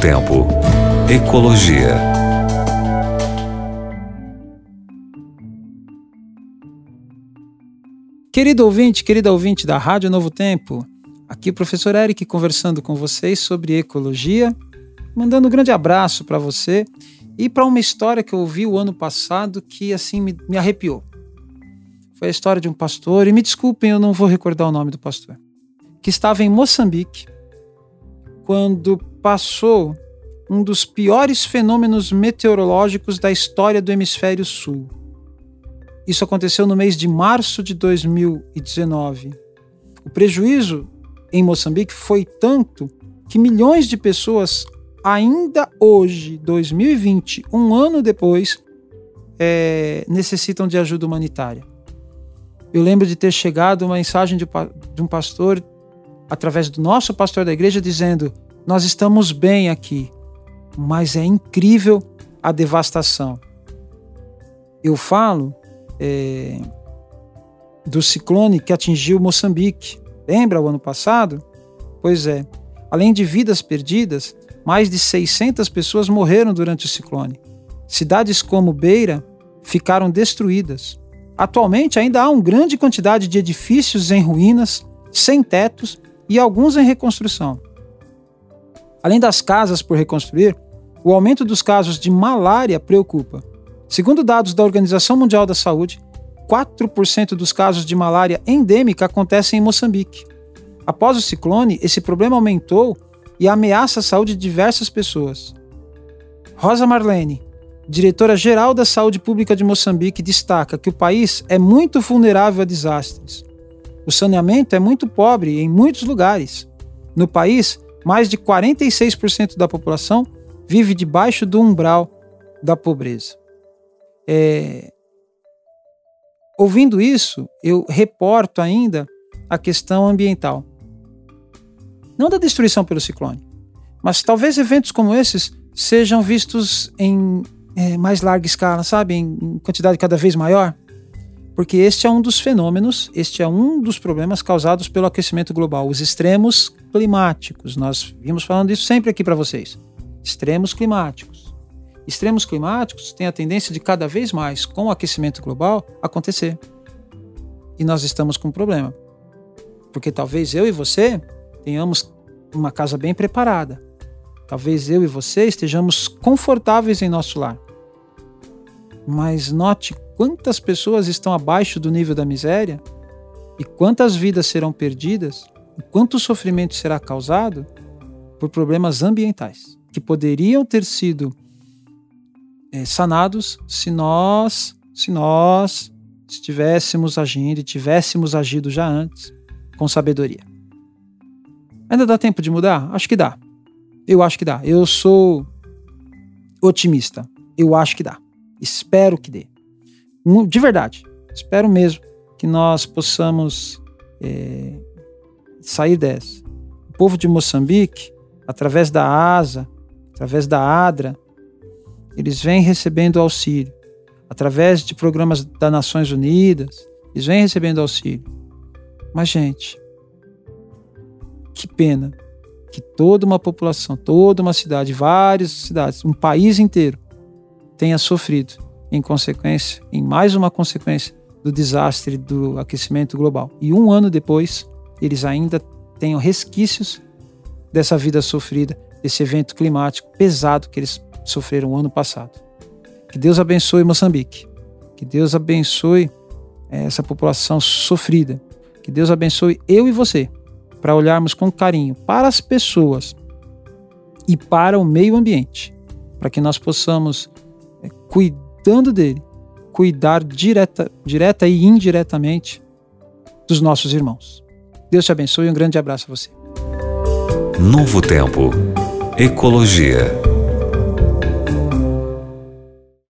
Tempo. Ecologia. Querido ouvinte, querida ouvinte da Rádio Novo Tempo, aqui o professor Eric conversando com vocês sobre ecologia, mandando um grande abraço para você e para uma história que eu ouvi o ano passado que assim me, me arrepiou. Foi a história de um pastor, e me desculpem, eu não vou recordar o nome do pastor, que estava em Moçambique quando passou um dos piores fenômenos meteorológicos da história do hemisfério sul. Isso aconteceu no mês de março de 2019. O prejuízo em Moçambique foi tanto que milhões de pessoas, ainda hoje, 2020, um ano depois, é, necessitam de ajuda humanitária. Eu lembro de ter chegado uma mensagem de, de um pastor, através do nosso pastor da igreja, dizendo: Nós estamos bem aqui, mas é incrível a devastação. Eu falo é, do ciclone que atingiu Moçambique. Lembra o ano passado? Pois é. Além de vidas perdidas, mais de 600 pessoas morreram durante o ciclone. Cidades como Beira ficaram destruídas. Atualmente ainda há uma grande quantidade de edifícios em ruínas, sem tetos e alguns em reconstrução. Além das casas por reconstruir, o aumento dos casos de malária preocupa. Segundo dados da Organização Mundial da Saúde, 4% dos casos de malária endêmica acontecem em Moçambique. Após o ciclone, esse problema aumentou e ameaça a saúde de diversas pessoas. Rosa Marlene, diretora-geral da Saúde Pública de Moçambique, destaca que o país é muito vulnerável a desastres. O saneamento é muito pobre em muitos lugares. No país, mais de 46% da população vive debaixo do umbral da pobreza. É... Ouvindo isso, eu reporto ainda a questão ambiental. Não da destruição pelo ciclone, mas talvez eventos como esses sejam vistos em é, mais larga escala, sabe? Em, quantidade cada vez maior. Porque este é um dos fenômenos, este é um dos problemas causados pelo aquecimento global, os extremos climáticos. Nós vimos falando isso sempre aqui para vocês. Extremos climáticos. Extremos climáticos têm a tendência de cada vez mais, com o aquecimento global, acontecer. E nós estamos com um problema. Porque talvez eu e você tenhamos uma casa bem preparada. Talvez eu e você estejamos confortáveis em nosso lar. Mas note quantas pessoas estão abaixo do nível da miséria e quantas vidas serão perdidas e quanto sofrimento será causado por problemas ambientais que poderiam ter sido é, sanados se nós, se nós estivéssemos agindo e tivéssemos agido já antes com sabedoria. Ainda dá tempo de mudar? Acho que dá. Eu acho que dá. Eu sou otimista. Eu acho que dá. Espero que dê. De verdade. Espero mesmo que nós possamos é, sair dessa. O povo de Moçambique, através da ASA, através da ADRA, eles vêm recebendo auxílio. Através de programas das Nações Unidas, eles vêm recebendo auxílio. Mas, gente, que pena que toda uma população, toda uma cidade, várias cidades, um país inteiro tenha sofrido em consequência, em mais uma consequência do desastre do aquecimento global. E um ano depois, eles ainda tenham resquícios dessa vida sofrida, desse evento climático pesado que eles sofreram o ano passado. Que Deus abençoe Moçambique. Que Deus abençoe eh, essa população sofrida. Que Deus abençoe eu e você, para olharmos com carinho para as pessoas e para o meio ambiente, para que nós possamos cuidando dele, cuidar direta, direta e indiretamente dos nossos irmãos. Deus te abençoe e um grande abraço a você. Novo Tempo. Ecologia.